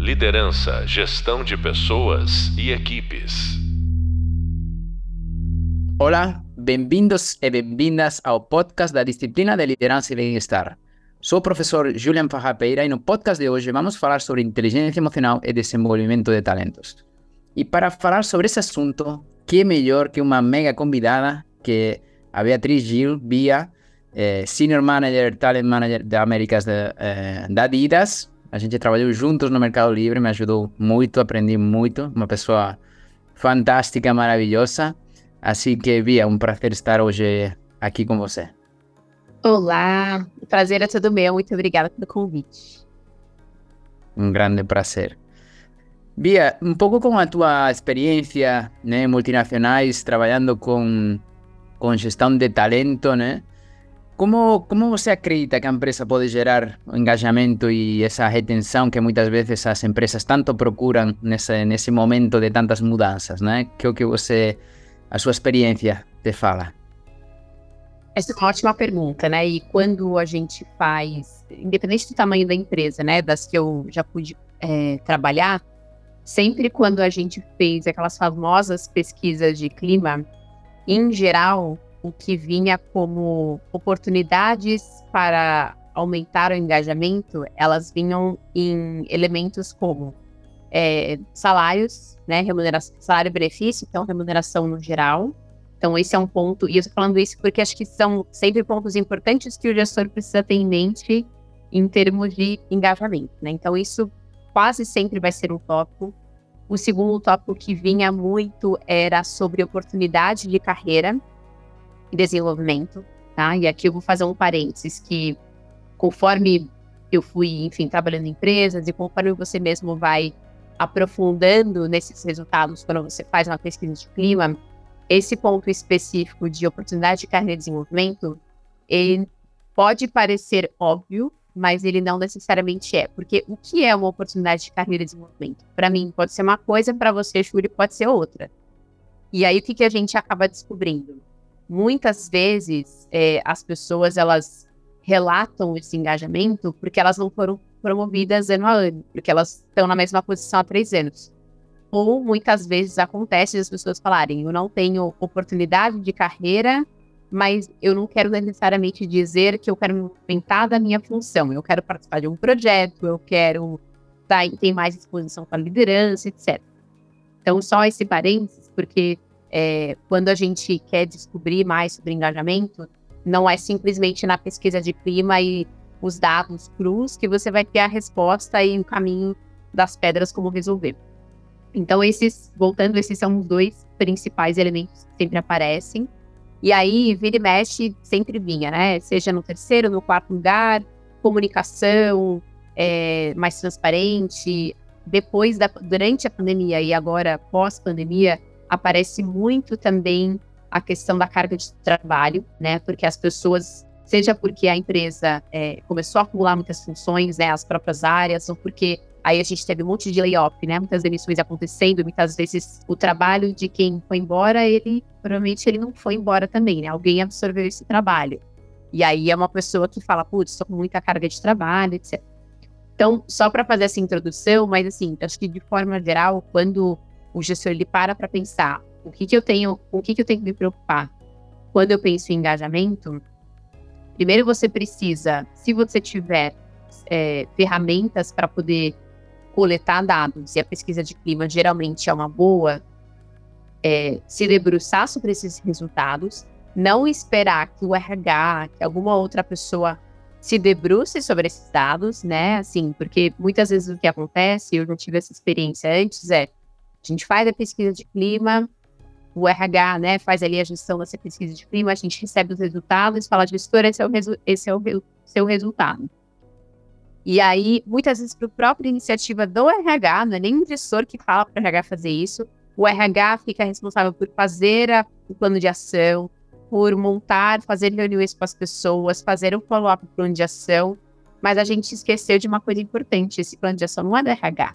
Liderança, gestão de pessoas e equipes. Olá, bem-vindos e bem-vindas ao podcast da disciplina de liderança e bem-estar. Sou o professor Julian Fajapeira e no podcast de hoje vamos falar sobre inteligência emocional e desenvolvimento de talentos. E para falar sobre esse assunto, que melhor que uma mega convidada que a Beatriz Gil, Bia, eh, Senior Manager, Talent Manager da Américas de, eh, da Adidas. A gente trabalhou juntos no Mercado Livre, me ajudou muito, aprendi muito. Uma pessoa fantástica, maravilhosa. Assim que, Bia, um prazer estar hoje aqui com você. Olá, o prazer é todo meu. Muito obrigada pelo convite. Um grande prazer. Bia, um pouco com a tua experiência né, multinacionais, trabalhando com, com gestão de talento, né? Como, como você acredita que a empresa pode gerar engajamento e essa retenção que muitas vezes as empresas tanto procuram nesse, nesse momento de tantas mudanças, né? Que o que você, a sua experiência te fala? Essa é uma ótima pergunta, né? E quando a gente faz, independente do tamanho da empresa, né? Das que eu já pude é, trabalhar, sempre quando a gente fez aquelas famosas pesquisas de clima, em geral, o que vinha como oportunidades para aumentar o engajamento, elas vinham em elementos como é, salários, né, remuneração, salário e benefício, então remuneração no geral. Então esse é um ponto, e eu estou falando isso porque acho que são sempre pontos importantes que o gestor precisa ter em mente em termos de engajamento, né? Então isso quase sempre vai ser um tópico. O segundo tópico que vinha muito era sobre oportunidade de carreira, e desenvolvimento, tá? E aqui eu vou fazer um parênteses que conforme eu fui, enfim, trabalhando em empresas e conforme você mesmo vai aprofundando nesses resultados quando você faz uma pesquisa de clima, esse ponto específico de oportunidade de carreira e desenvolvimento, ele pode parecer óbvio, mas ele não necessariamente é. Porque o que é uma oportunidade de carreira e desenvolvimento? Para mim, pode ser uma coisa, para você, Júlio, pode ser outra. E aí, o que, que a gente acaba descobrindo? Muitas vezes é, as pessoas elas relatam esse engajamento porque elas não foram promovidas ano a ano, porque elas estão na mesma posição há três anos. Ou muitas vezes acontece as pessoas falarem: eu não tenho oportunidade de carreira, mas eu não quero necessariamente dizer que eu quero me movimentar da minha função. Eu quero participar de um projeto, eu quero tá, ter mais exposição para liderança, etc. Então, só esse parênteses, porque é, quando a gente quer descobrir mais sobre engajamento, não é simplesmente na pesquisa de clima e os dados crus que você vai ter a resposta e o caminho das pedras como resolver. Então, esses, voltando, esses são os dois principais elementos que sempre aparecem. E aí, vira e mexe, sempre vinha, né? Seja no terceiro, no quarto lugar, comunicação é, mais transparente. Depois da, durante a pandemia e agora pós-pandemia, aparece muito também a questão da carga de trabalho, né? Porque as pessoas, seja porque a empresa é, começou a acumular muitas funções, né? As próprias áreas, ou porque aí a gente teve um monte de layoff, né? Muitas demissões acontecendo, muitas vezes o trabalho de quem foi embora, ele provavelmente ele não foi embora também, né? Alguém absorveu esse trabalho. E aí é uma pessoa que fala, putz, estou com muita carga de trabalho, etc. Então, só para fazer essa introdução, mas assim, acho que de forma geral, quando o gestor ele para para pensar o que, que eu tenho, o que, que eu tenho que me preocupar quando eu penso em engajamento. Primeiro você precisa, se você tiver é, ferramentas para poder coletar dados, e a pesquisa de clima geralmente é uma boa, é, se debruçar sobre esses resultados, não esperar que o RH, que alguma outra pessoa se debruce sobre esses dados, né? Assim, porque muitas vezes o que acontece, eu já tive essa experiência antes, é a gente faz a pesquisa de clima, o RH né, faz ali a gestão dessa pesquisa de clima, a gente recebe os resultados, fala, gestor, esse é o, resu esse é o seu resultado. E aí, muitas vezes, para a própria iniciativa do RH, não é nem o gestor que fala para o RH fazer isso, o RH fica responsável por fazer a, o plano de ação, por montar, fazer reuniões com as pessoas, fazer um follow-up do plano de ação, mas a gente esqueceu de uma coisa importante, esse plano de ação não é do RH,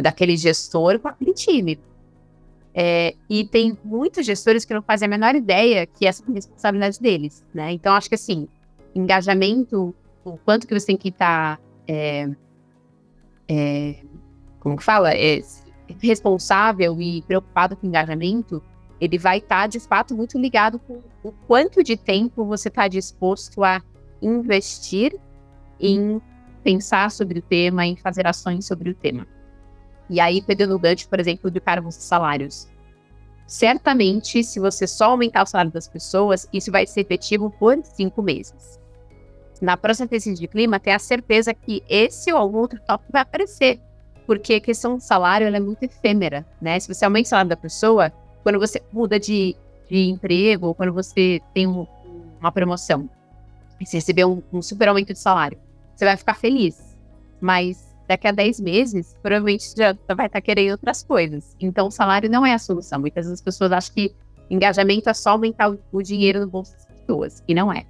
daquele gestor com aquele time. É, e tem muitos gestores que não fazem a menor ideia que essa é a responsabilidade deles, né? Então, acho que assim, engajamento, o quanto que você tem que estar tá, é, é, como que fala, é responsável e preocupado com engajamento, ele vai estar, tá, de fato, muito ligado com o quanto de tempo você está disposto a investir em pensar sobre o tema, em fazer ações sobre o tema. E aí, pegando o gancho, por exemplo, de e salários. Certamente, se você só aumentar o salário das pessoas, isso vai ser efetivo por cinco meses. Na próxima pesquisa de clima, tenha certeza que esse ou algum outro tópico vai aparecer. Porque a questão do salário é muito efêmera, né? Se você aumenta o salário da pessoa, quando você muda de, de emprego, ou quando você tem um, uma promoção, e você receber um, um super aumento de salário, você vai ficar feliz. Mas daqui a 10 meses, provavelmente já vai estar querendo outras coisas. Então, o salário não é a solução. Muitas vezes as pessoas acham que engajamento é só aumentar o, o dinheiro no bolso das pessoas, e não é.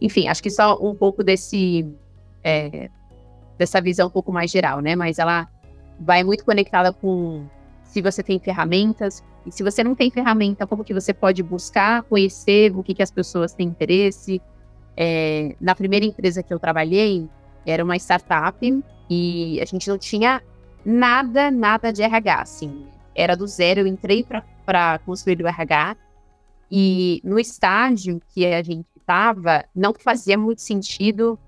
Enfim, acho que só um pouco desse é, dessa visão um pouco mais geral, né? Mas ela vai muito conectada com se você tem ferramentas, e se você não tem ferramenta, como que você pode buscar, conhecer o que, que as pessoas têm interesse. É, na primeira empresa que eu trabalhei, era uma startup e a gente não tinha nada, nada de RH, assim. Era do zero, eu entrei para construir o RH e no estágio que a gente estava, não fazia muito sentido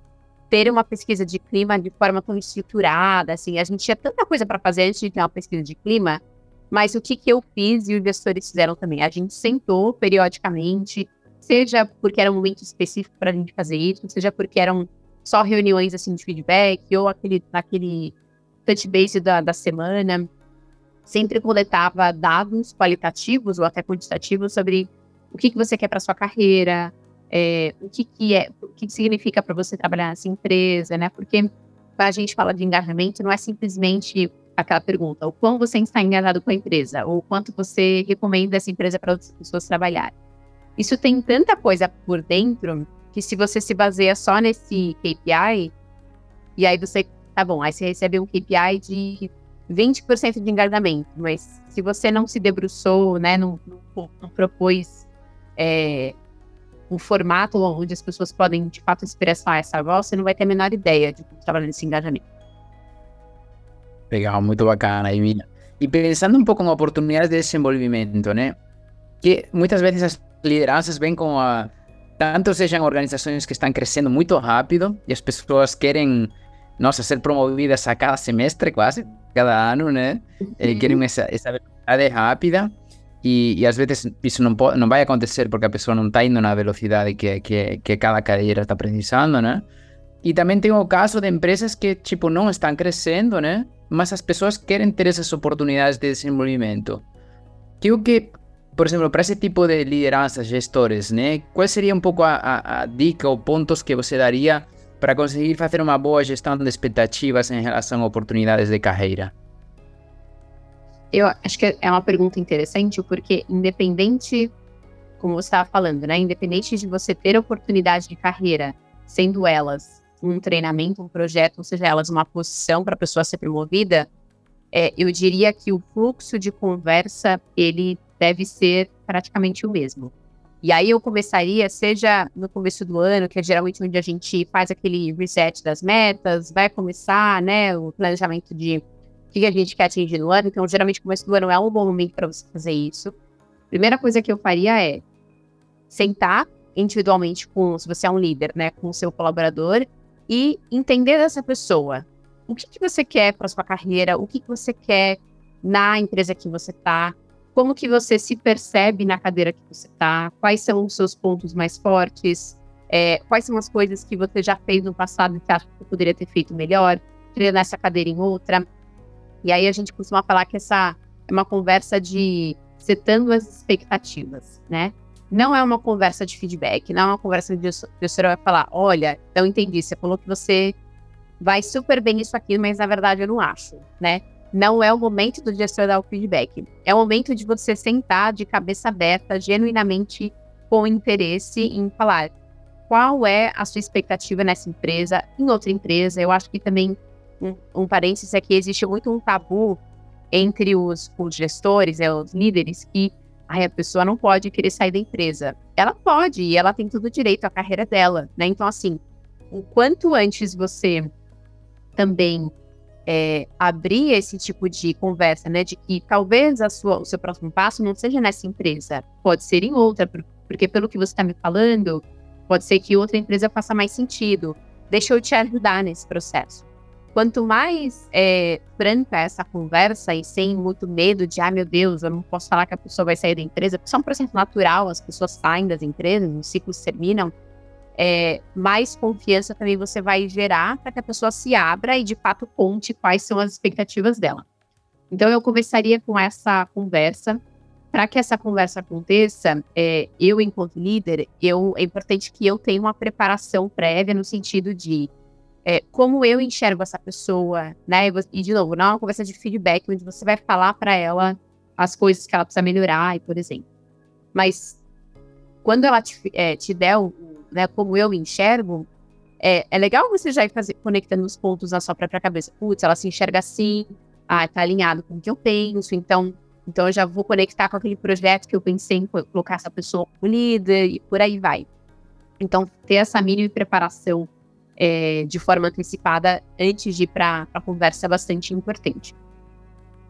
ter uma pesquisa de clima de forma tão estruturada, assim. A gente tinha tanta coisa para fazer antes de ter uma pesquisa de clima, mas o que, que eu fiz e os gestores fizeram também? A gente sentou periodicamente, seja porque era um momento específico para a gente fazer isso, seja porque eram só reuniões assim de feedback, ou aquele, aquele touch base da, da semana. Sempre coletava dados qualitativos ou até quantitativos sobre o que, que você quer para sua carreira, é, o que, que é, o que, que significa para você trabalhar nessa empresa, né? Porque a gente fala de engajamento, não é simplesmente aquela pergunta: o quão você está engajado com a empresa, ou quanto você recomenda essa empresa para outras pessoas trabalharem. Isso tem tanta coisa por dentro que se você se baseia só nesse KPI, e aí você, tá bom, aí você recebe um KPI de 20% de engajamento, mas se você não se debruçou, né, não, não, não propôs é, formato onde as pessoas podem de fato expressar essa voz, você não vai ter a menor ideia de como trabalhar nesse engajamento. Legal, muito bacana, Emília. E pensando um pouco em oportunidades de desenvolvimento, né? Que muitas vezes as lideranças vêm com a. Tanto sejam organizações que estão crescendo muito rápido e as pessoas querem, nossa, ser promovidas a cada semestre, quase, cada ano, né? Uhum. querem essa, essa velocidade rápida e, e, às vezes isso não, pode, não vai acontecer porque a pessoa não está indo na velocidade que, que, que cada cadeira está precisando, né? E também tem o caso de empresas que, tipo, não estão crescendo, né? Mas as pessoas querem ter essas oportunidades de desenvolvimento. Que o que por exemplo, para esse tipo de lideranças, gestores, né? Qual seria um pouco a, a, a dica ou pontos que você daria para conseguir fazer uma boa gestão de expectativas em relação a oportunidades de carreira? Eu acho que é uma pergunta interessante, porque independente, como você estava falando, né? Independente de você ter oportunidade de carreira, sendo elas um treinamento, um projeto, ou seja, elas uma posição para a pessoa ser promovida, é, eu diria que o fluxo de conversa ele deve ser praticamente o mesmo. E aí eu começaria, seja no começo do ano, que é geralmente onde a gente faz aquele reset das metas, vai começar, né, o planejamento de o que a gente quer atingir no ano. Então, geralmente, começo do ano é um bom momento para você fazer isso. Primeira coisa que eu faria é sentar individualmente com, se você é um líder, né, com o seu colaborador e entender dessa pessoa. O que, que você quer para sua carreira? O que, que você quer na empresa que você está? Como que você se percebe na cadeira que você está, quais são os seus pontos mais fortes, é, quais são as coisas que você já fez no passado que acha que poderia ter feito melhor, treinar essa cadeira em outra. E aí a gente costuma falar que essa é uma conversa de setando as expectativas, né? Não é uma conversa de feedback, não é uma conversa de o gestor vai falar, olha, eu entendi, você falou que você vai super bem nisso aqui, mas na verdade eu não acho, né? Não é o momento do gestor dar o feedback. É o momento de você sentar de cabeça aberta, genuinamente com interesse em falar qual é a sua expectativa nessa empresa, em outra empresa. Eu acho que também, um, um parênteses aqui, existe muito um tabu entre os, os gestores, é, os líderes, que a pessoa não pode querer sair da empresa. Ela pode, e ela tem todo direito à carreira dela, né? Então, assim, o quanto antes você também é, abrir esse tipo de conversa, né? De que talvez a sua, o seu próximo passo não seja nessa empresa, pode ser em outra, porque pelo que você está me falando, pode ser que outra empresa faça mais sentido. Deixa eu te ajudar nesse processo. Quanto mais é, essa conversa e sem muito medo de, ah, meu Deus, eu não posso falar que a pessoa vai sair da empresa, porque isso é um processo natural, as pessoas saem das empresas, os ciclos terminam é, mais confiança também você vai gerar para que a pessoa se abra e de fato conte quais são as expectativas dela. Então eu começaria com essa conversa. Para que essa conversa aconteça, é, eu enquanto líder, eu, é importante que eu tenha uma preparação prévia no sentido de é, como eu enxergo essa pessoa, né? E de novo, não é uma conversa de feedback onde você vai falar para ela as coisas que ela precisa melhorar, por exemplo. Mas quando ela te, é, te der o, né, como eu me enxergo, é, é legal você já ir fazer, conectando os pontos na sua própria cabeça. Putz, ela se enxerga assim, ah, tá alinhado com o que eu penso, então, então eu já vou conectar com aquele projeto que eu pensei em colocar essa pessoa como líder e por aí vai. Então, ter essa mínima preparação é, de forma antecipada antes de ir para a conversa é bastante importante.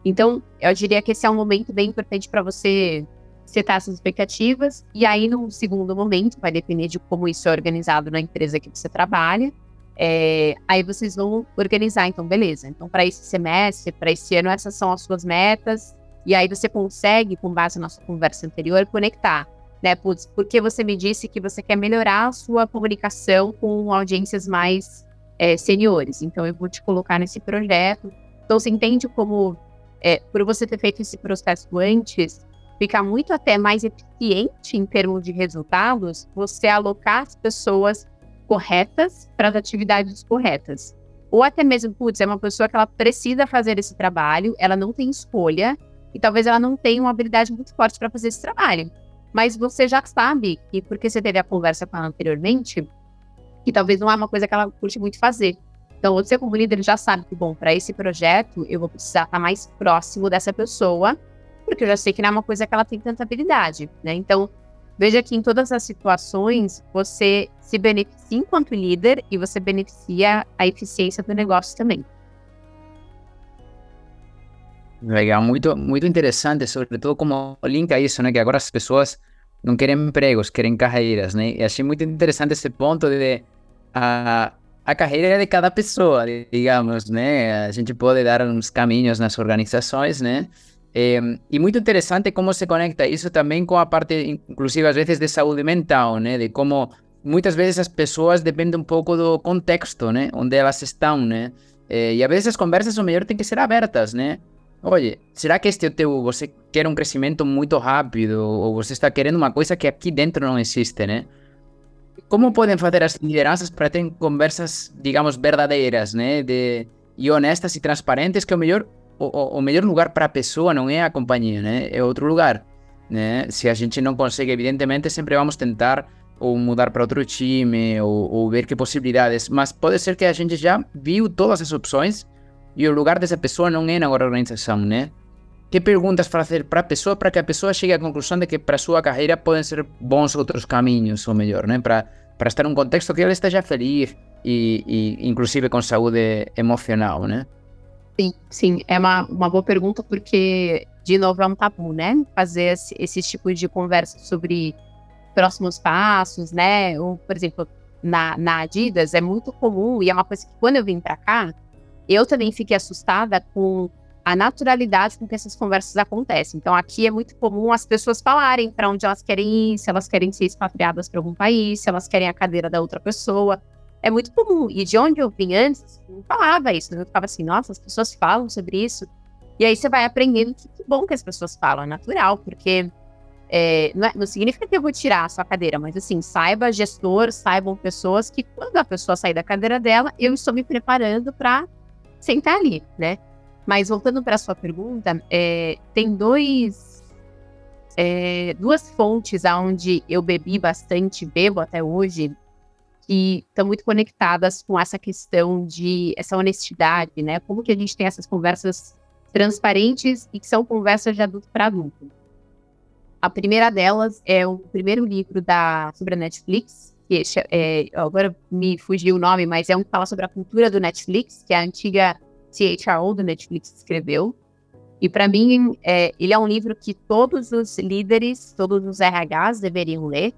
Então, eu diria que esse é um momento bem importante para você setar essas expectativas, e aí, num segundo momento, vai depender de como isso é organizado na empresa que você trabalha. É, aí vocês vão organizar, então, beleza. Então, para esse semestre, para esse ano, essas são as suas metas. E aí você consegue, com base na nossa conversa anterior, conectar. Né? Putz, porque você me disse que você quer melhorar a sua comunicação com audiências mais é, seniores. Então, eu vou te colocar nesse projeto. Então, você entende como, é, por você ter feito esse processo antes, fica muito até mais eficiente em termos de resultados você alocar as pessoas corretas para as atividades corretas. Ou até mesmo, putz, é uma pessoa que ela precisa fazer esse trabalho, ela não tem escolha, e talvez ela não tenha uma habilidade muito forte para fazer esse trabalho. Mas você já sabe, e porque você teve a conversa com ela anteriormente, que talvez não é uma coisa que ela curte muito fazer. Então, você como líder já sabe que, bom, para esse projeto, eu vou precisar estar mais próximo dessa pessoa porque eu já sei que não é uma coisa que ela tem tanta habilidade, né? Então, veja que em todas as situações você se beneficia enquanto líder e você beneficia a eficiência do negócio também. Legal, muito, muito interessante, sobretudo como linka isso, né? Que agora as pessoas não querem empregos, querem carreiras, né? E achei muito interessante esse ponto de a, a carreira de cada pessoa, digamos, né? A gente pode dar uns caminhos nas organizações, né? É, e muito interessante como se conecta isso também com a parte, inclusive às vezes, de saúde mental, né? De como muitas vezes as pessoas dependem um pouco do contexto, né? Onde elas estão, né? É, e às vezes as conversas, o melhor, têm que ser abertas, né? Olha, será que este teu, você quer um crescimento muito rápido ou você está querendo uma coisa que aqui dentro não existe, né? Como podem fazer as lideranças para ter conversas, digamos, verdadeiras, né? De, e honestas e transparentes, que o melhor o, o melhor lugar para a pessoa não é a companhia, né? É outro lugar, né? Se a gente não consegue, evidentemente, sempre vamos tentar ou mudar para outro time ou, ou, ver que possibilidades. Mas pode ser que a gente já viu todas as opções e o lugar dessa pessoa não é na organização, né? Que perguntas fazer para a pessoa para que a pessoa chegue à conclusão de que para sua carreira podem ser bons outros caminhos, ou melhor, né? Para para estar num contexto que ela esteja feliz e, e inclusive com saúde emocional, né? Sim, sim, é uma, uma boa pergunta, porque, de novo, é um tabu, né? Fazer esse, esse tipo de conversa sobre próximos passos, né? Ou, por exemplo, na, na Adidas é muito comum, e é uma coisa que quando eu vim para cá, eu também fiquei assustada com a naturalidade com que essas conversas acontecem. Então, aqui é muito comum as pessoas falarem para onde elas querem ir, se elas querem ser expatriadas para algum país, se elas querem a cadeira da outra pessoa é muito comum. E de onde eu vim antes, não falava isso. Eu ficava assim, nossa, as pessoas falam sobre isso. E aí você vai aprendendo que, que bom que as pessoas falam, é natural, porque é, não, é, não, significa que eu vou tirar a sua cadeira, mas assim, saiba gestor, saibam pessoas que quando a pessoa sair da cadeira dela, eu estou me preparando para sentar ali, né? Mas voltando para a sua pergunta, é, tem dois, é, duas fontes aonde eu bebi bastante, bebo até hoje, que estão muito conectadas com essa questão de essa honestidade, né? Como que a gente tem essas conversas transparentes e que são conversas de adulto para adulto. A primeira delas é o primeiro livro da sobre a Netflix, que é, agora me fugiu o nome, mas é um que fala sobre a cultura do Netflix, que é a antiga CHRO do Netflix escreveu. E para mim, é, ele é um livro que todos os líderes, todos os RHs deveriam ler,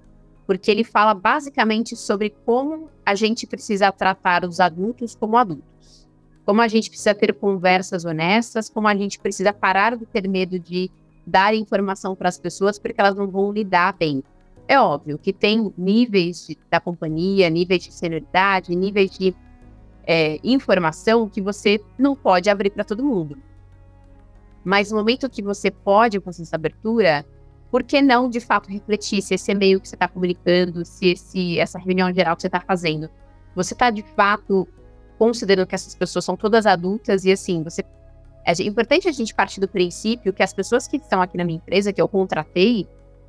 porque ele fala basicamente sobre como a gente precisa tratar os adultos como adultos. Como a gente precisa ter conversas honestas, como a gente precisa parar de ter medo de dar informação para as pessoas, porque elas não vão lidar bem. É óbvio que tem níveis de, da companhia, níveis de senioridade, níveis de é, informação que você não pode abrir para todo mundo. Mas no momento que você pode com essa abertura, por que não de fato refletir se esse e-mail que você está comunicando, se esse, essa reunião geral que você está fazendo, você está de fato considerando que essas pessoas são todas adultas e assim, você é importante a gente partir do princípio que as pessoas que estão aqui na minha empresa, que eu contratei,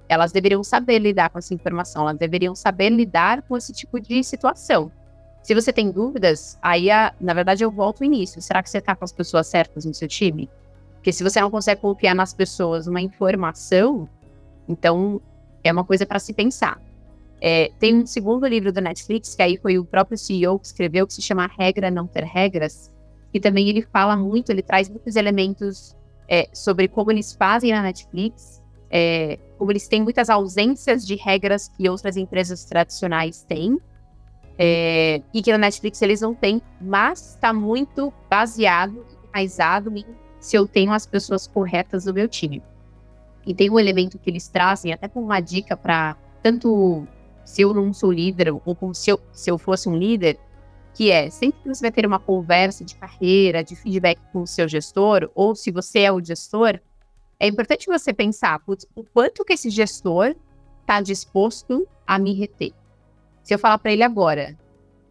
elas deveriam saber lidar com essa informação, elas deveriam saber lidar com esse tipo de situação. Se você tem dúvidas, aí, a, na verdade, eu volto ao início. Será que você está com as pessoas certas no seu time? Porque se você não consegue confiar nas pessoas uma informação, então é uma coisa para se pensar. É, tem um segundo livro do Netflix, que aí foi o próprio CEO que escreveu, que se chama Regra Não Ter Regras, que também ele fala muito, ele traz muitos elementos é, sobre como eles fazem na Netflix, é, como eles têm muitas ausências de regras que outras empresas tradicionais têm, é, e que na Netflix eles não têm, mas está muito baseado, enraizado em se eu tenho as pessoas corretas no meu time. E tem um elemento que eles trazem, até com uma dica para tanto se eu não sou líder, ou como se eu, se eu fosse um líder, que é sempre que você vai ter uma conversa de carreira, de feedback com o seu gestor, ou se você é o gestor, é importante você pensar putz, o quanto que esse gestor está disposto a me reter. Se eu falar para ele agora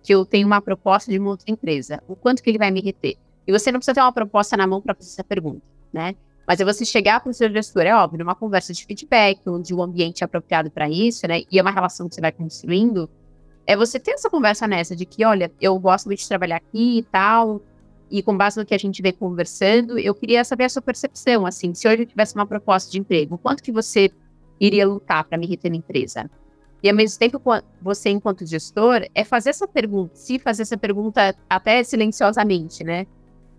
que eu tenho uma proposta de uma outra empresa, o quanto que ele vai me reter? E você não precisa ter uma proposta na mão para fazer essa pergunta, né? Mas é você chegar para o seu gestor, é óbvio, numa conversa de feedback, onde o ambiente apropriado para isso, né? E é uma relação que você vai construindo, é você ter essa conversa nessa de que, olha, eu gosto muito de trabalhar aqui e tal, e com base no que a gente vem conversando, eu queria saber a sua percepção, assim, se hoje eu tivesse uma proposta de emprego, quanto que você iria lutar para me reter na empresa? E ao mesmo tempo, você, enquanto gestor, é fazer essa pergunta, se fazer essa pergunta até silenciosamente, né?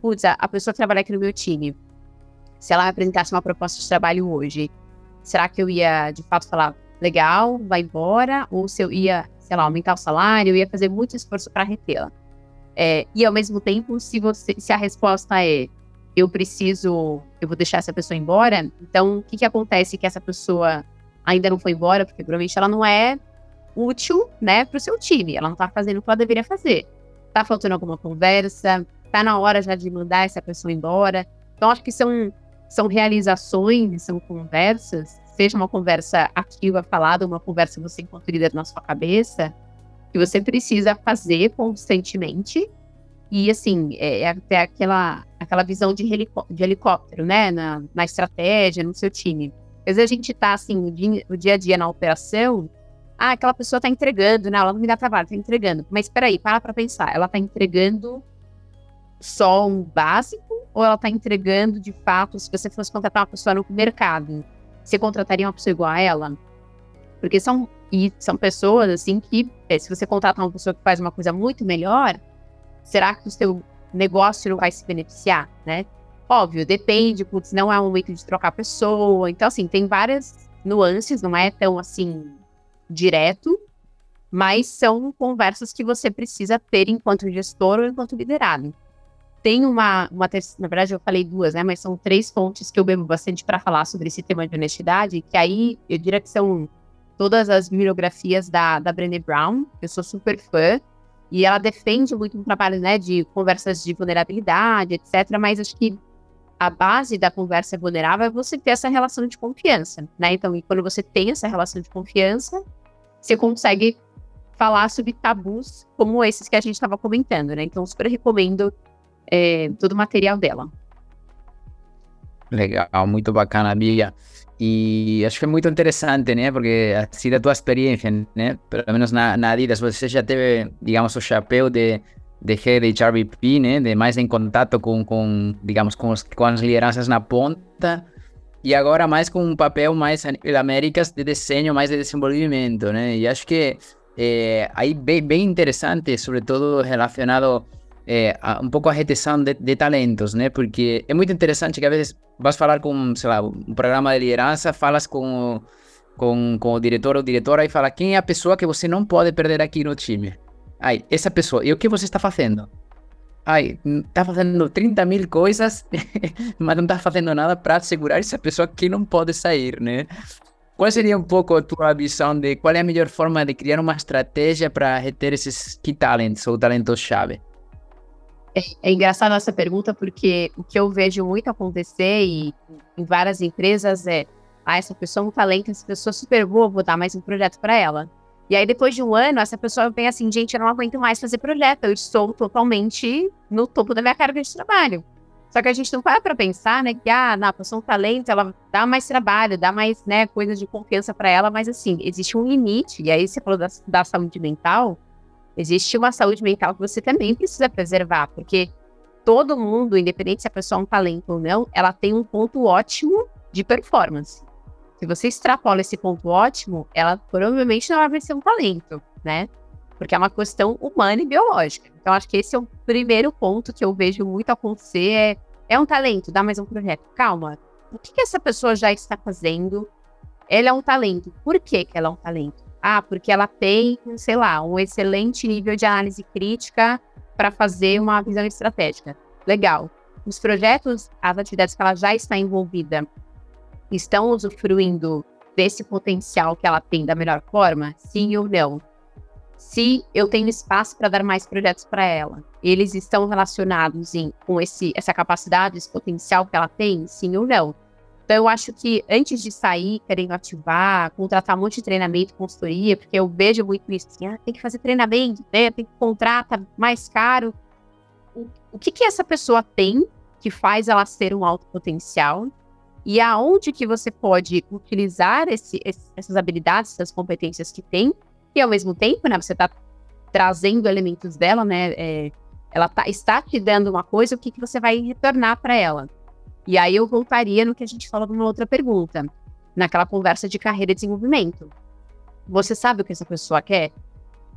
Putz, a, pessoa trabalha aqui no meu time. Se ela me apresentasse uma proposta de trabalho hoje, será que eu ia de fato falar, legal, vai embora? Ou se eu ia, sei lá, aumentar o salário, eu ia fazer muito esforço para retê-la? É, e ao mesmo tempo, se, você, se a resposta é eu preciso, eu vou deixar essa pessoa embora, então o que, que acontece que essa pessoa ainda não foi embora, porque provavelmente ela não é útil, né, para o seu time. Ela não está fazendo o que ela deveria fazer. Tá faltando alguma conversa, tá na hora já de mandar essa pessoa embora. Então, acho que são, são realizações, são conversas, seja uma conversa ativa, falada, uma conversa você enquanto líder na sua cabeça, que você precisa fazer constantemente. E, assim, é, é até aquela, aquela visão de, helicóptero, de helicóptero né, na, na estratégia, no seu time. Às vezes a gente tá assim, o dia, o dia a dia na operação, ah, aquela pessoa tá entregando, né? Ela não me dá trabalho, tá entregando. Mas peraí, para pra pensar. Ela tá entregando só um básico ou ela tá entregando de fato, se você fosse contratar uma pessoa no mercado, você contrataria uma pessoa igual a ela? Porque são, e são pessoas assim que, é, se você contratar uma pessoa que faz uma coisa muito melhor, será que o seu negócio não vai se beneficiar, né? Óbvio, depende, não é o momento de trocar pessoa. Então, assim, tem várias nuances, não é tão assim direto, mas são conversas que você precisa ter enquanto gestor ou enquanto liderado. Tem uma, uma na verdade eu falei duas, né, mas são três fontes que eu bebo bastante para falar sobre esse tema de honestidade, que aí eu diria que são todas as bibliografias da, da Brené Brown, eu sou super fã, e ela defende muito um trabalho, né, de conversas de vulnerabilidade, etc, mas acho que a base da conversa vulnerável é você ter essa relação de confiança, né? Então, e quando você tem essa relação de confiança, você consegue falar sobre tabus como esses que a gente estava comentando, né? Então, super recomendo é, todo o material dela. Legal, muito bacana, Bia. E acho que é muito interessante, né? Porque assim da tua experiência, né? Pelo menos na, na Adidas, você já teve, digamos, o chapéu de de head HRBP, né, de mais em contato com, com digamos, com, os, com as lideranças na ponta, e agora mais com um papel mais a Américas de desenho, mais de desenvolvimento, né, e acho que é, aí bem, bem interessante, sobretudo relacionado é, um pouco a retenção de, de, talentos, né? Porque é muito interessante que às vezes vas falar com, sei lá, um programa de liderança, falas com, com, com o diretor ou diretora e fala quem é a pessoa que você não pode perder aqui no time. Ai, essa pessoa. E o que você está fazendo? Ai, está fazendo 30 mil coisas, mas não está fazendo nada para segurar essa pessoa que não pode sair, né? Qual seria um pouco a tua visão de qual é a melhor forma de criar uma estratégia para reter esses key talents ou talentos-chave? É, é engraçada essa pergunta porque o que eu vejo muito acontecer e, em várias empresas é ah, essa pessoa é um talento, essa pessoa é super boa, vou dar mais um projeto para ela. E aí, depois de um ano, essa pessoa vem assim, gente, eu não aguento mais fazer projeto, eu estou totalmente no topo da minha carga de trabalho. Só que a gente não para para pensar, né, que, ah, não, a pessoa é um talento, ela dá mais trabalho, dá mais, né, coisas de confiança para ela, mas assim, existe um limite. E aí, você falou da, da saúde mental, Existe uma saúde mental que você também precisa preservar, porque todo mundo, independente se a pessoa é um talento ou não, ela tem um ponto ótimo de performance. Se você extrapola esse ponto ótimo, ela provavelmente não vai ser um talento, né? Porque é uma questão humana e biológica. Então, acho que esse é o primeiro ponto que eu vejo muito acontecer. É, é um talento, dá mais um projeto. Calma, o que, que essa pessoa já está fazendo? Ela é um talento. Por que, que ela é um talento? Ah, porque ela tem, sei lá, um excelente nível de análise crítica para fazer uma visão estratégica. Legal. Os projetos, as atividades que ela já está envolvida, estão usufruindo desse potencial que ela tem da melhor forma? Sim ou não? Se eu tenho espaço para dar mais projetos para ela, eles estão relacionados em, com esse, essa capacidade, esse potencial que ela tem? Sim ou não? Então, eu acho que antes de sair querendo ativar, contratar um monte de treinamento, consultoria, porque eu vejo muito isso, assim, ah, tem que fazer treinamento, né? Tem que contratar mais caro. O, o que, que essa pessoa tem que faz ela ser um alto potencial? E aonde que você pode utilizar esse, esse, essas habilidades, essas competências que tem, e ao mesmo tempo, né, você está trazendo elementos dela, né? É, ela tá, está te dando uma coisa, o que, que você vai retornar para ela? E aí eu voltaria no que a gente falou numa outra pergunta, naquela conversa de carreira e desenvolvimento. Você sabe o que essa pessoa quer?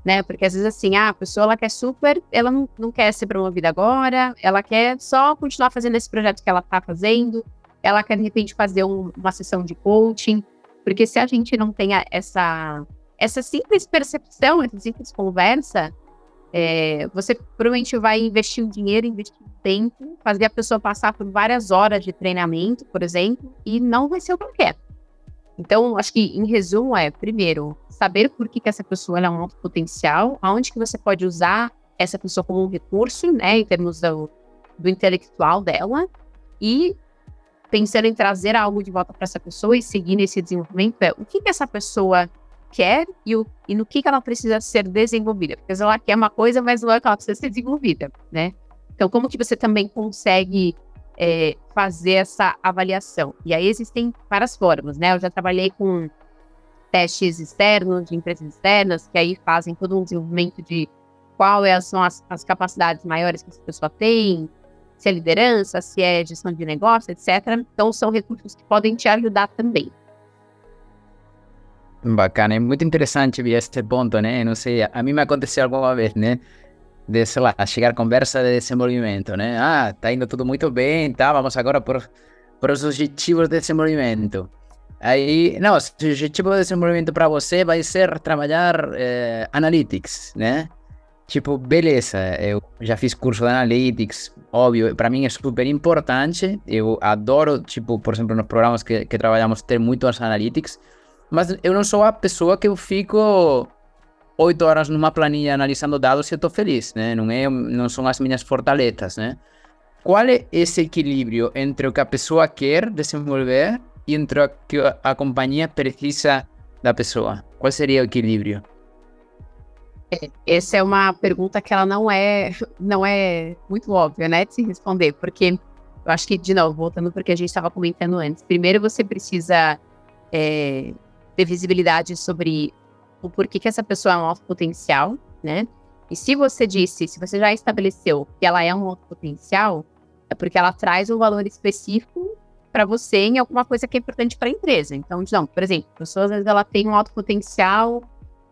Né? Porque às vezes assim, ah, a pessoa ela quer super, ela não, não quer ser promovida agora, ela quer só continuar fazendo esse projeto que ela está fazendo, ela quer de repente fazer um, uma sessão de coaching, porque se a gente não tem essa essa simples percepção, essa simples conversa, é, você provavelmente vai investir o dinheiro, investir tempo, fazer a pessoa passar por várias horas de treinamento, por exemplo, e não vai ser o que ela quer. Então, acho que, em resumo, é, primeiro, saber por que, que essa pessoa é um alto potencial, aonde que você pode usar essa pessoa como um recurso, né, em termos do, do intelectual dela, e pensando em trazer algo de volta para essa pessoa e seguir nesse desenvolvimento, é o que, que essa pessoa quer e, o, e no que, que ela precisa ser desenvolvida. Porque ela quer uma coisa, mas não é que ela precisa ser desenvolvida, né? Então, como que você também consegue é, fazer essa avaliação? E aí existem várias formas, né? Eu já trabalhei com testes externos, de empresas externas, que aí fazem todo um desenvolvimento de quais são as, as capacidades maiores que essa pessoa tem, se é liderança, se é gestão de negócio, etc. Então, são recursos que podem te ajudar também. Bacana, é muito interessante ver esse ponto, né? Não sei, a mim me aconteceu alguma vez, né? De, sei lá, chegar conversa de desenvolvimento, né? Ah, tá indo tudo muito bem, tá? Vamos agora por, por os objetivos de desenvolvimento. Aí, não, o objetivo de desenvolvimento para você vai ser trabalhar eh, analytics, né? Tipo, beleza, eu já fiz curso de analytics, óbvio, para mim é super importante. Eu adoro, tipo, por exemplo, nos programas que, que trabalhamos, ter muito as analytics. Mas eu não sou a pessoa que eu fico oito horas numa planilha analisando dados e eu estou feliz, né? Não, é, não são as minhas fortalezas, né? Qual é esse equilíbrio entre o que a pessoa quer desenvolver e entre o que a companhia precisa da pessoa? Qual seria o equilíbrio? É, essa é uma pergunta que ela não é, não é muito óbvia, né, de se responder, porque eu acho que, de novo, voltando porque a gente estava comentando antes, primeiro você precisa é, ter visibilidade sobre o porquê que essa pessoa é um alto potencial, né? E se você disse, se você já estabeleceu que ela é um alto potencial, é porque ela traz um valor específico para você em alguma coisa que é importante para a empresa. Então, não, por exemplo, a pessoa às vezes ela tem um alto potencial,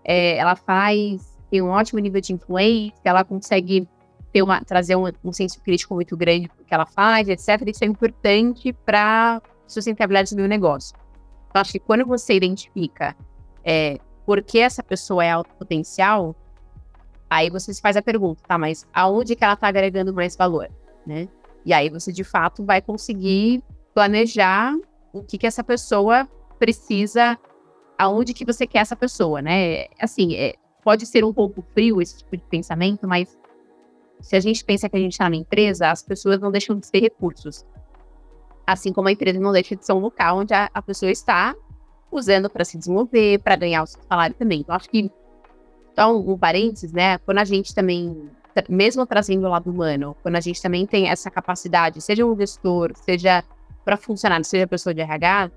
é, ela faz, tem um ótimo nível de influência, ela consegue ter uma, trazer um, um senso crítico muito grande para o que ela faz, etc. Isso é importante para sustentabilidade do meu negócio. Então, acho que quando você identifica é, por que essa pessoa é alto potencial, aí você se faz a pergunta, tá, mas aonde que ela está agregando mais valor, né? E aí você, de fato, vai conseguir planejar o que que essa pessoa precisa, aonde que você quer essa pessoa, né? Assim, é, pode ser um pouco frio esse tipo de pensamento, mas se a gente pensa que a gente está na empresa, as pessoas não deixam de ser recursos. Assim como a empresa não deixa de ser um local onde a, a pessoa está usando para se desenvolver, para ganhar o seu salário também. Então, acho que, então, um parênteses, né? Quando a gente também, mesmo trazendo o lado humano, quando a gente também tem essa capacidade, seja um gestor, seja para funcionário, seja pessoa de RH,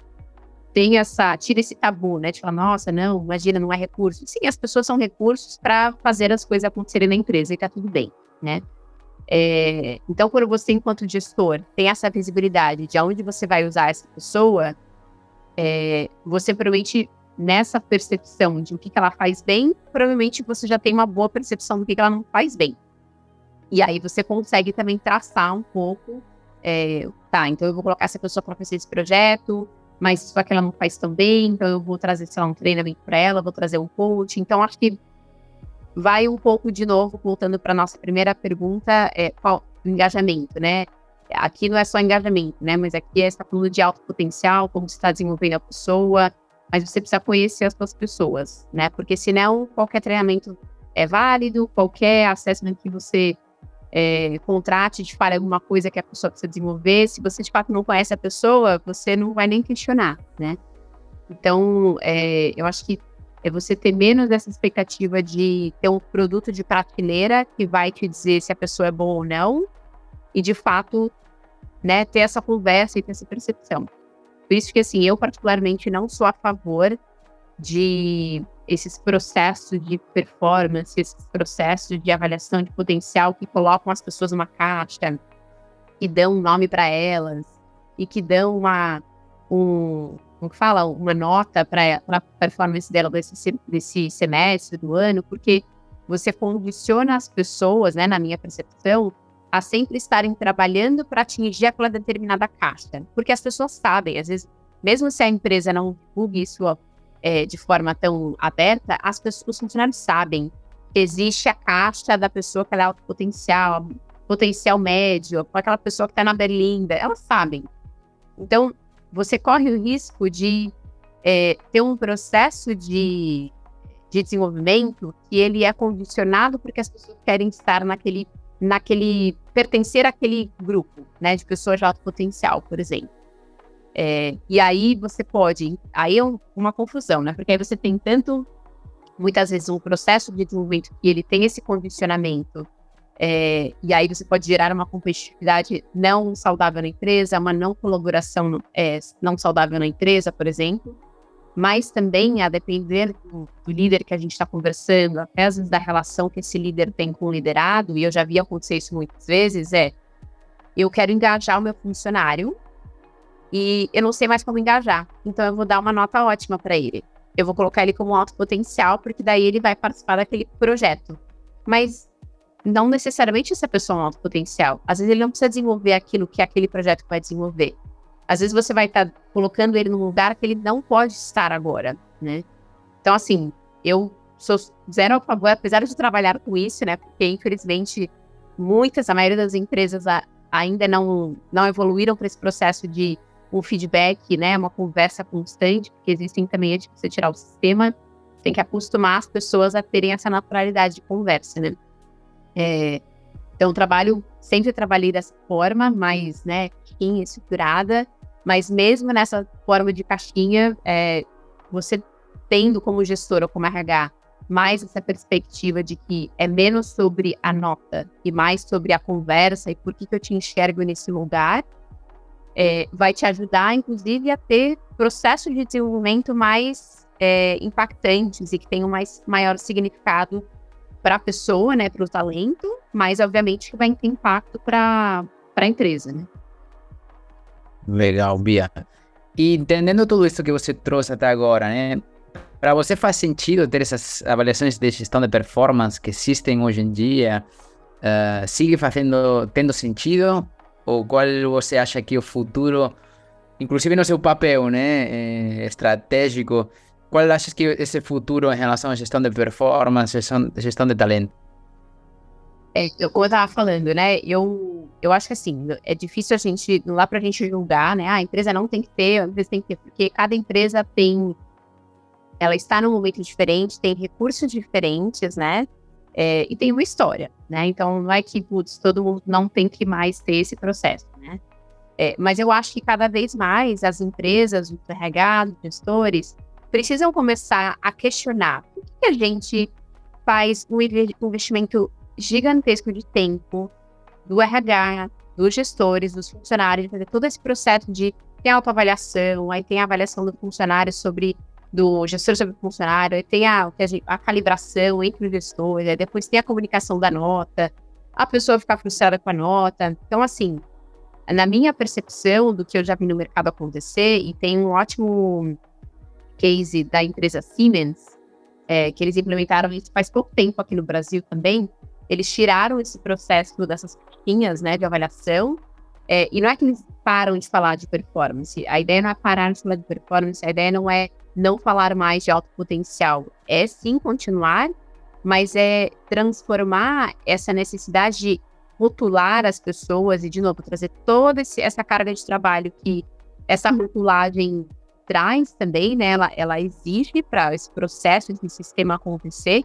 tem essa, tira esse tabu, né? De falar, nossa, não, imagina, não é recurso. Sim, as pessoas são recursos para fazer as coisas acontecerem na empresa e tá tudo bem, né? É, então, quando você, enquanto gestor, tem essa visibilidade de onde você vai usar essa pessoa, é, você provavelmente, nessa percepção de o que, que ela faz bem, provavelmente você já tem uma boa percepção do que, que ela não faz bem. E aí você consegue também traçar um pouco, é, tá, então eu vou colocar essa pessoa para fazer esse projeto, mas só que ela não faz tão bem, então eu vou trazer, sei lá, um treinamento para ela, vou trazer um coach. Então, acho que vai um pouco de novo, voltando para nossa primeira pergunta, é, qual, engajamento, né? Aqui não é só engajamento, né? Mas aqui é está falando de alto potencial, como você está desenvolvendo a pessoa, mas você precisa conhecer as suas pessoas, né? Porque senão qualquer treinamento é válido, qualquer assessment que você é, contrate de falar alguma coisa que a pessoa precisa desenvolver, se você de fato não conhece a pessoa, você não vai nem questionar, né? Então, é, eu acho que é você ter menos essa expectativa de ter um produto de prateleira que vai te dizer se a pessoa é boa ou não, e de fato, né, ter essa conversa e ter essa percepção. Por isso que, assim, eu particularmente não sou a favor de esses processos de performance, esses processos de avaliação de potencial que colocam as pessoas numa caixa, que dão um nome para elas e que dão uma, um, como fala, uma nota para a performance dela desse, desse semestre, do ano, porque você condiciona as pessoas, né, na minha percepção, a sempre estarem trabalhando para atingir aquela determinada caixa. Porque as pessoas sabem, às vezes, mesmo se a empresa não divulgue isso é, de forma tão aberta, as pessoas, os funcionários sabem que existe a caixa da pessoa que é alto potencial, potencial médio, aquela pessoa que está na berlinda, elas sabem. Então, você corre o risco de é, ter um processo de, de desenvolvimento que ele é condicionado porque as pessoas querem estar naquele, naquele pertencer àquele grupo, né, de pessoas de alto potencial, por exemplo. É, e aí você pode, aí é um, uma confusão, né, porque aí você tem tanto, muitas vezes, um processo de desenvolvimento que ele tem esse condicionamento é, e aí você pode gerar uma competitividade não saudável na empresa, uma não colaboração é, não saudável na empresa, por exemplo. Mas também, a depender do, do líder que a gente está conversando, até às vezes da relação que esse líder tem com o liderado, e eu já vi acontecer isso muitas vezes, é eu quero engajar o meu funcionário e eu não sei mais como engajar. Então eu vou dar uma nota ótima para ele. Eu vou colocar ele como alto potencial, porque daí ele vai participar daquele projeto. Mas não necessariamente essa pessoa é um alto potencial. Às vezes ele não precisa desenvolver aquilo que aquele projeto vai desenvolver. Às vezes você vai estar tá colocando ele num lugar que ele não pode estar agora, né? Então, assim, eu sou zero a favor, apesar de trabalhar com isso, né? Porque, infelizmente, muitas, a maioria das empresas a, ainda não, não evoluíram para esse processo de um feedback, né? Uma conversa constante, porque existem também, de você tirar o sistema, tem que acostumar as pessoas a terem essa naturalidade de conversa, né? É, então, trabalho, sempre trabalhei dessa forma, mais, né, caixinha estruturada, mas mesmo nessa forma de caixinha, é, você tendo como gestor ou como RH mais essa perspectiva de que é menos sobre a nota e mais sobre a conversa e por que, que eu te enxergo nesse lugar, é, vai te ajudar, inclusive, a ter processos de desenvolvimento mais é, impactantes e que tenham mais maior significado para a pessoa, né, para o talento, mas obviamente que vai ter impacto para a empresa, né? Legal, Bia. E entendendo tudo isso que você trouxe até agora, né? Para você faz sentido ter essas avaliações de gestão de performance que existem hoje em dia? uh, sigue fazendo, tendo sentido? Ou qual você acha que o futuro, inclusive no seu papel né, eh, estratégico, qual achas que esse futuro em relação à gestão de performance, gestão, gestão de talento? É, como eu estava falando, né? Eu, eu acho que assim, é difícil a gente, não dá para a gente julgar, né? Ah, a empresa não tem que ter, a empresa tem que ter, porque cada empresa tem. Ela está num momento diferente, tem recursos diferentes, né? É, e tem uma história, né? Então não é que putz, todo mundo não tem que mais ter esse processo, né? É, mas eu acho que cada vez mais as empresas, os RH, gestores, precisam começar a questionar por que a gente faz um investimento gigantesco de tempo do RH, dos gestores, dos funcionários, fazer todo esse processo de tem autoavaliação, aí tem a avaliação do funcionário sobre do gestor sobre o funcionário, aí tem a, a calibração entre os gestores, aí depois tem a comunicação da nota, a pessoa ficar frustrada com a nota. Então, assim, na minha percepção do que eu já vi no mercado acontecer, e tem um ótimo case da empresa Siemens, é, que eles implementaram isso faz pouco tempo aqui no Brasil também, eles tiraram esse processo dessas caixinhas, né, de avaliação, é, e não é que eles param de falar de performance. A ideia não é parar de falar de performance, a ideia não é não falar mais de alto potencial. É sim continuar, mas é transformar essa necessidade de rotular as pessoas e, de novo, trazer toda esse, essa carga de trabalho que essa rotulagem traz também, né? Ela, ela exige para esse processo, esse sistema acontecer.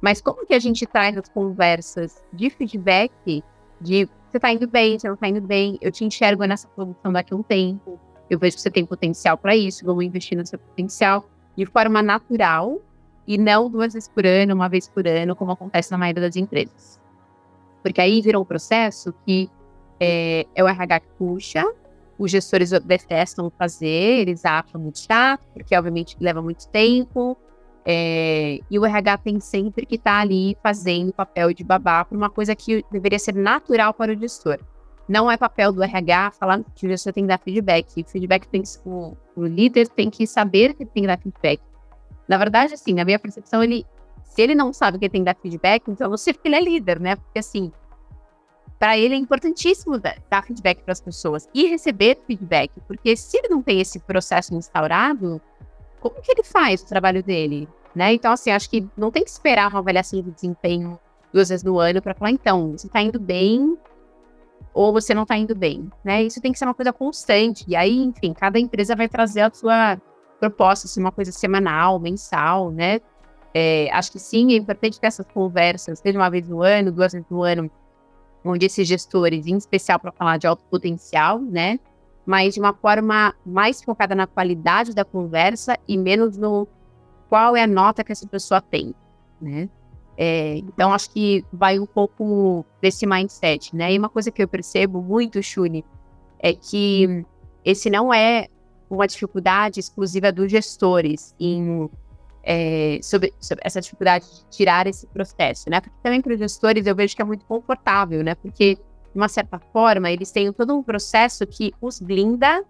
Mas como que a gente traz as conversas de feedback de você está indo bem, você não está indo bem, eu te enxergo nessa produção daqui a um tempo, eu vejo que você tem potencial para isso, vamos investir no seu potencial de forma natural e não duas vezes por ano, uma vez por ano, como acontece na maioria das empresas. Porque aí virou um processo que é, é o RH que puxa, os gestores detestam fazer, eles acham muito chato, porque obviamente leva muito tempo, é, e o RH tem sempre que estar tá ali fazendo papel de babá para uma coisa que deveria ser natural para o gestor. Não é papel do RH falar que o gestor tem que dar feedback. O feedback tem o, o líder tem que saber que tem que dar feedback. Na verdade, assim, na minha percepção, ele, se ele não sabe que ele tem que dar feedback, então sei porque ele é líder, né? Porque assim, para ele é importantíssimo dar, feedback para as pessoas e receber feedback, porque se ele não tem esse processo instaurado, como que ele faz o trabalho dele? Né? Então, assim, acho que não tem que esperar uma avaliação de desempenho duas vezes no ano para falar, então, você está indo bem ou você não está indo bem, né? Isso tem que ser uma coisa constante. E aí, enfim, cada empresa vai trazer a sua proposta, se uma coisa semanal, mensal, né? É, acho que sim, é importante ter essas conversas, seja uma vez no ano, duas vezes no ano, onde esses gestores, em especial para falar de alto potencial, né? mas de uma forma mais focada na qualidade da conversa e menos no qual é a nota que essa pessoa tem, né? É, então, acho que vai um pouco desse mindset, né? E uma coisa que eu percebo muito, Shuni, é que esse não é uma dificuldade exclusiva dos gestores em é, sobre, sobre, essa dificuldade de tirar esse processo, né? Porque também para os gestores eu vejo que é muito confortável, né? Porque de uma certa forma, eles têm todo um processo que os blinda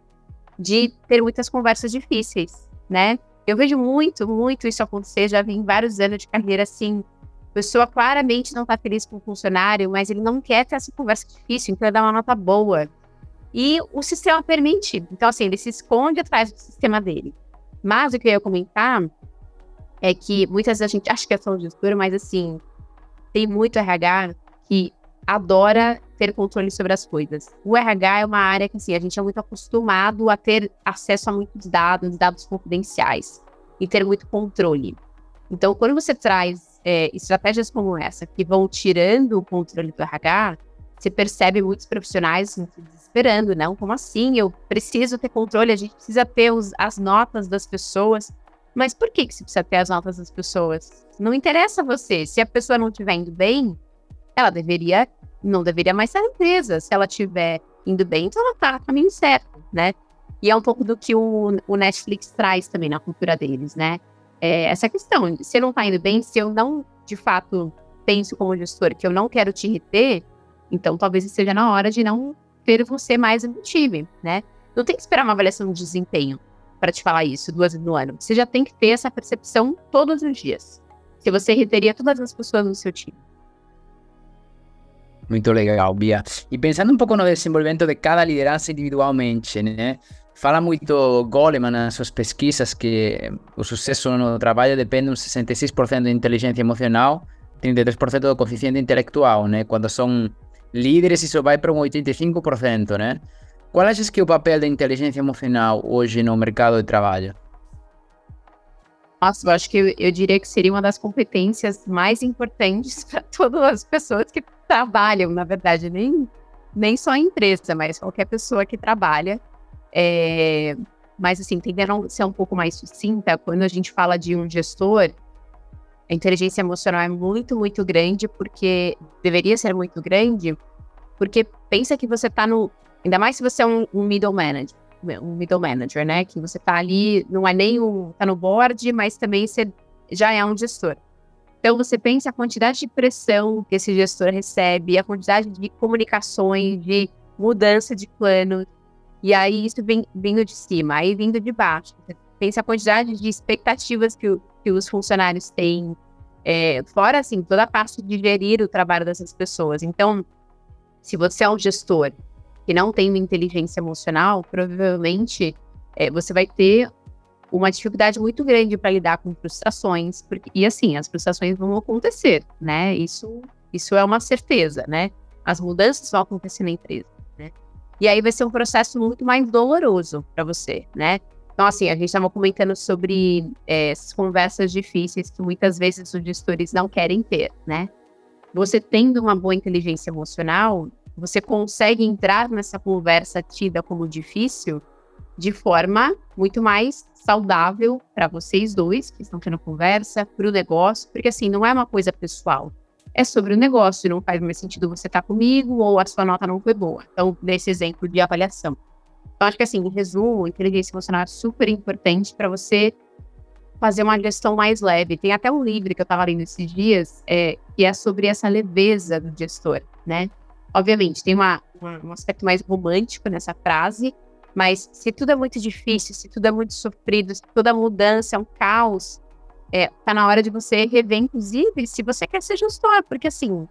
de ter muitas conversas difíceis, né? Eu vejo muito, muito isso acontecer, já vi em vários anos de carreira assim, pessoa claramente não está feliz com o funcionário, mas ele não quer ter essa conversa difícil, então ele dá uma nota boa. E o sistema permite. Então, assim, ele se esconde atrás do sistema dele. Mas o que eu ia comentar é que muitas vezes a gente acha que é só gestor, mas assim, tem muito RH que adora ter controle sobre as coisas. O RH é uma área que assim, a gente é muito acostumado a ter acesso a muitos dados, dados confidenciais, e ter muito controle. Então, quando você traz é, estratégias como essa, que vão tirando o controle do RH, você percebe muitos profissionais se desesperando, não? Como assim? Eu preciso ter controle, a gente precisa ter os, as notas das pessoas. Mas por que, que você precisa ter as notas das pessoas? Não interessa você. Se a pessoa não estiver indo bem, ela deveria, não deveria mais ser empresa. Se ela estiver indo bem, então ela está no caminho certo, né? E é um pouco do que o, o Netflix traz também na cultura deles, né? É essa questão, se não está indo bem, se eu não, de fato, penso como gestor que eu não quero te reter, então talvez esteja na hora de não ter você mais no time, né? Não tem que esperar uma avaliação de desempenho para te falar isso duas vezes no ano. Você já tem que ter essa percepção todos os dias. Se você reteria todas as pessoas no seu time. Muito legal, Bia. E pensando um pouco no desenvolvimento de cada liderança individualmente, né? Fala muito Goleman nas suas pesquisas que o sucesso no trabalho depende de um 66% de inteligência emocional, 33% do coeficiente intelectual, né? Quando são líderes, isso vai para um 85%, né? Qual achas que é o papel da inteligência emocional hoje no mercado de trabalho? Nossa, eu acho que eu, eu diria que seria uma das competências mais importantes para todas as pessoas que trabalham, na verdade, nem, nem só a empresa, mas qualquer pessoa que trabalha. É, mas, assim, tentando ser um pouco mais sucinta, quando a gente fala de um gestor, a inteligência emocional é muito, muito grande, porque deveria ser muito grande, porque pensa que você está no. Ainda mais se você é um, um middle manager, um middle manager, né? Que você está ali, não é nem um. tá no board, mas também você já é um gestor. Então você pensa a quantidade de pressão que esse gestor recebe, a quantidade de comunicações, de mudança de plano, e aí isso vem vindo de cima, aí vindo de baixo. Pensa a quantidade de expectativas que, o, que os funcionários têm, é, fora assim, toda a parte de gerir o trabalho dessas pessoas. Então, se você é um gestor que não tem uma inteligência emocional, provavelmente é, você vai ter uma dificuldade muito grande para lidar com frustrações, porque, e assim, as frustrações vão acontecer, né? Isso, isso é uma certeza, né? As mudanças vão acontecer na empresa, né? E aí vai ser um processo muito mais doloroso para você, né? Então, assim, a gente estava comentando sobre é, essas conversas difíceis que muitas vezes os gestores não querem ter, né? Você tendo uma boa inteligência emocional, você consegue entrar nessa conversa tida como difícil de forma muito mais saudável para vocês dois que estão tendo conversa, para o negócio, porque assim, não é uma coisa pessoal. É sobre o negócio, não faz mais sentido você estar tá comigo ou a sua nota não foi boa. Então, nesse exemplo de avaliação. Então, acho que assim, em resumo, inteligência emocional é super importante para você fazer uma gestão mais leve. Tem até um livro que eu estava lendo esses dias, é, que é sobre essa leveza do gestor, né? Obviamente, tem uma, uma, um aspecto mais romântico nessa frase, mas se tudo é muito difícil, se tudo é muito sofrido, se toda mudança é um caos, é, tá na hora de você rever, inclusive, se você quer ser gestor, porque assim,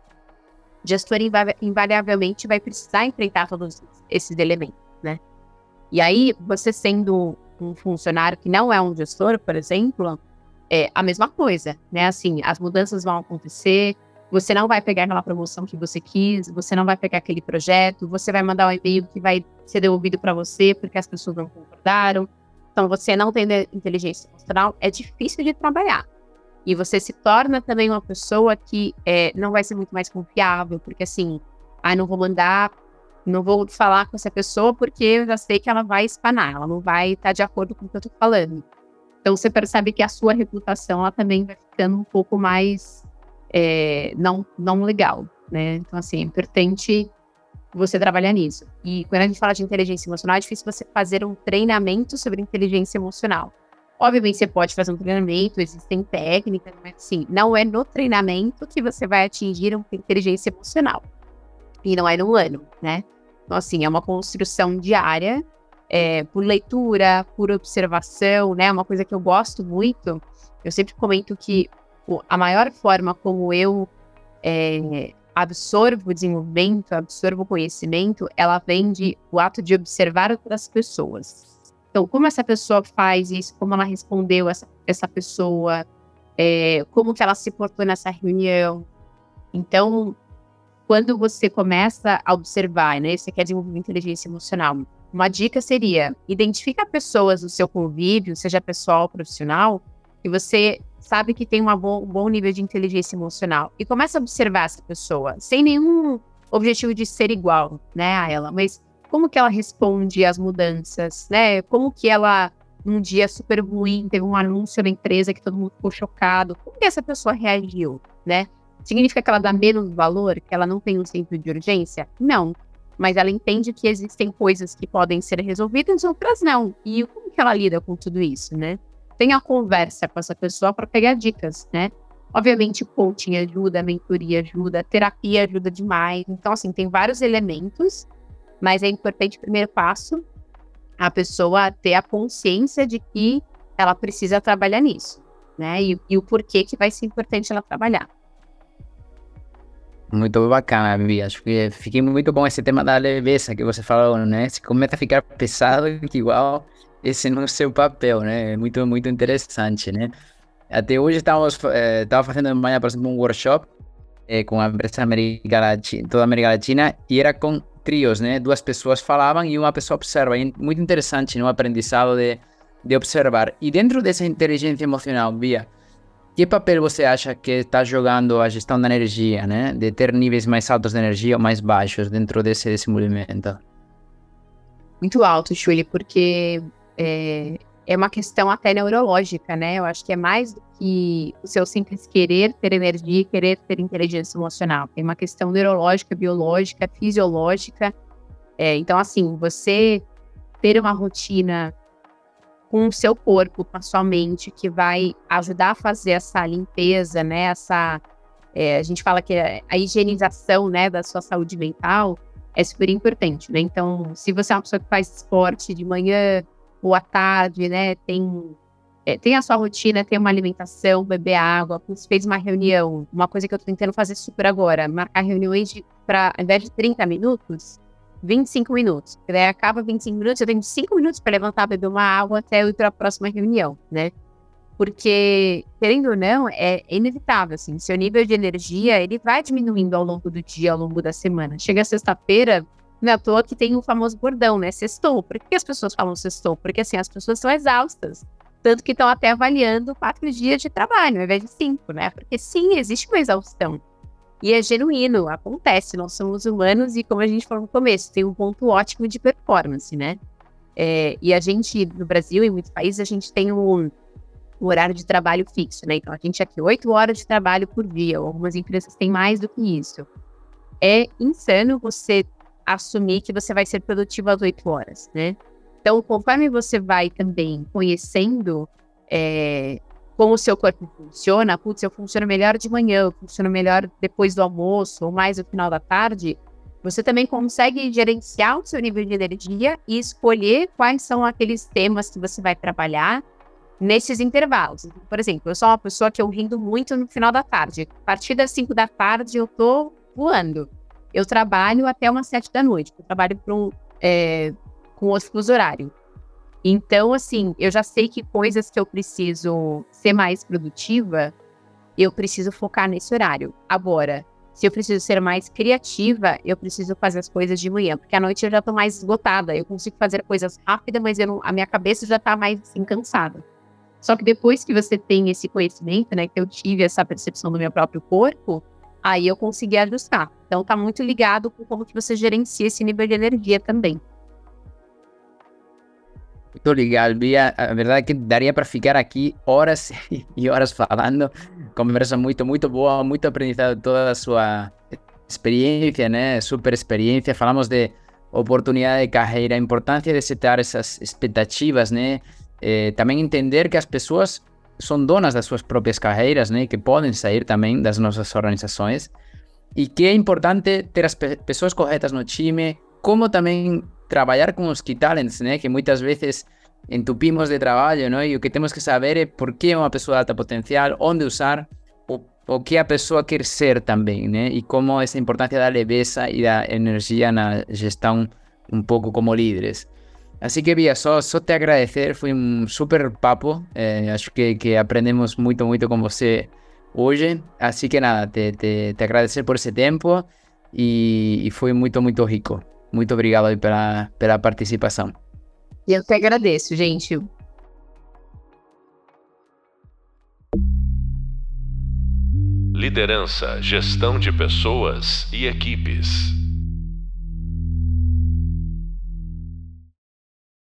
gestor invariavelmente vai precisar enfrentar todos esses elementos, né? E aí, você sendo um funcionário que não é um gestor, por exemplo, é a mesma coisa, né? Assim, as mudanças vão acontecer, você não vai pegar aquela promoção que você quis, você não vai pegar aquele projeto, você vai mandar um e-mail que vai ser devolvido para você porque as pessoas não concordaram. Então, você não tem inteligência emocional, é difícil de trabalhar. E você se torna também uma pessoa que é, não vai ser muito mais confiável, porque assim, ah, não vou mandar não vou falar com essa pessoa porque eu já sei que ela vai espanar, ela não vai estar de acordo com o que eu estou falando. Então você percebe que a sua reputação ela também vai ficando um pouco mais é, não, não legal, né? Então, assim, é importante você trabalhar nisso. E quando a gente fala de inteligência emocional, é difícil você fazer um treinamento sobre inteligência emocional. Obviamente, você pode fazer um treinamento, existem técnicas, mas assim, não é no treinamento que você vai atingir uma inteligência emocional e não é no ano, né? Então, assim, é uma construção diária, é, por leitura, por observação, né? Uma coisa que eu gosto muito, eu sempre comento que a maior forma como eu é, absorvo desenvolvimento, absorvo conhecimento, ela vem de o ato de observar outras pessoas. Então, como essa pessoa faz isso, como ela respondeu essa, essa pessoa, é, como que ela se portou nessa reunião. Então, quando você começa a observar, né, você quer desenvolver inteligência emocional, uma dica seria identifica pessoas do seu convívio, seja pessoal ou profissional, que você sabe que tem um bom, nível de inteligência emocional e começa a observar essa pessoa, sem nenhum objetivo de ser igual, né, a ela, mas como que ela responde às mudanças, né? Como que ela num dia super ruim, teve um anúncio na empresa que todo mundo ficou chocado. Como que essa pessoa reagiu, né? Significa que ela dá menos valor, que ela não tem um centro de urgência? Não. Mas ela entende que existem coisas que podem ser resolvidas, outras não. E como que ela lida com tudo isso, né? Tem a conversa com essa pessoa para pegar dicas, né? Obviamente, coaching ajuda, mentoria ajuda, terapia ajuda demais. Então, assim, tem vários elementos, mas é importante, o primeiro passo, a pessoa ter a consciência de que ela precisa trabalhar nisso, né? E, e o porquê que vai ser importante ela trabalhar. Muito bacana, Bia. Acho que fiquei muito com esse tema da leveza que você falou, né? Se começa a ficar pesado, que igual esse não é o seu papel, né? Muito, muito interessante, né? Até hoje estávamos, eh, fazendo de manhã, por exemplo, um workshop eh, com a empresa América Latina, toda a América Latina e era com trios, né? Duas pessoas falavam e uma pessoa observa. E muito interessante, no né? aprendizado de, de observar. E dentro dessa inteligência emocional, Bia, que papel você acha que está jogando a gestão da energia, né? De ter níveis mais altos de energia ou mais baixos dentro desse, movimento? Muito alto, Julie, porque é, é uma questão até neurológica, né? Eu acho que é mais do que o seu simples querer ter energia querer ter inteligência emocional. Tem uma questão neurológica, biológica, fisiológica. É, então, assim, você ter uma rotina com o seu corpo, com a sua mente, que vai ajudar a fazer essa limpeza, né? Essa, é, a gente fala que a higienização, né, da sua saúde mental é super importante, né? Então, se você é uma pessoa que faz esporte de manhã à tarde, né, tem é, tem a sua rotina, tem uma alimentação, beber água, você fez uma reunião, uma coisa que eu tô tentando fazer super agora, marcar reuniões para, ao invés de 30 minutos, 25 minutos. Daí acaba 25 minutos, eu tenho 5 minutos para levantar, beber uma água até eu ir para a próxima reunião, né? Porque, querendo ou não, é inevitável, assim, seu nível de energia, ele vai diminuindo ao longo do dia, ao longo da semana. Chega sexta-feira, não é à toa que tem o famoso bordão, né? Sextou. Por que as pessoas falam sextou? Porque, assim, as pessoas são exaustas. Tanto que estão até avaliando quatro dias de trabalho, ao invés de cinco, né? Porque, sim, existe uma exaustão. E é genuíno, acontece, nós somos humanos e, como a gente falou no começo, tem um ponto ótimo de performance, né? É, e a gente, no Brasil e em muitos países, a gente tem um, um, horário de trabalho fixo, né? Então, a gente aqui, oito horas de trabalho por dia, algumas empresas têm mais do que isso. É insano você assumir que você vai ser produtivo às oito horas, né? Então, conforme você vai também conhecendo é, como o seu corpo funciona, putz, eu funciono melhor de manhã, eu funciono melhor depois do almoço ou mais no final da tarde, você também consegue gerenciar o seu nível de energia e escolher quais são aqueles temas que você vai trabalhar nesses intervalos. Por exemplo, eu sou uma pessoa que eu rindo muito no final da tarde. A partir das 5 da tarde eu tô voando. Eu trabalho até umas 7 da noite. Eu trabalho um, é, com outro fuso horário. Então, assim, eu já sei que coisas que eu preciso ser mais produtiva, eu preciso focar nesse horário. Agora, se eu preciso ser mais criativa, eu preciso fazer as coisas de manhã, porque à noite eu já tô mais esgotada. Eu consigo fazer coisas rápidas, mas não, a minha cabeça já tá mais assim, cansada. Só que depois que você tem esse conhecimento, né, que eu tive essa percepção do meu próprio corpo, aí eu consegui ajustar. Então tá muito ligado com como que você gerencia esse nível de energia também. Muito legal, Bia. A verdade é que daria para ficar aqui horas e horas falando. Conversa muito, muito boa, muito aprendizado toda a sua experiência, né? Super experiência. Falamos de oportunidade de carreira, importância de setar essas expectativas, né? Eh, também entender que as pessoas são donas das suas próprias carreiras, né? Que podem sair também das nossas organizações. E que é importante ter as pe pessoas corretas no time, como também trabalhar com os key talents, né? Que muitas vezes entupimos de trabalho, não? E o que temos que saber é por que uma pessoa de alta potencial, onde usar, o, o que a pessoa quer ser também, né? E como essa importância da leveza e da energia na gestão um pouco como líderes. Assim que, Bia, só, só te agradecer, foi um super papo, eh, acho que, que aprendemos muito, muito com você hoje. Assim que nada, te, te, te agradecer por esse tempo e, e foi muito, muito rico. Muito obrigado pela, pela participação. E eu que agradeço, gente. Liderança, gestão de pessoas e equipes.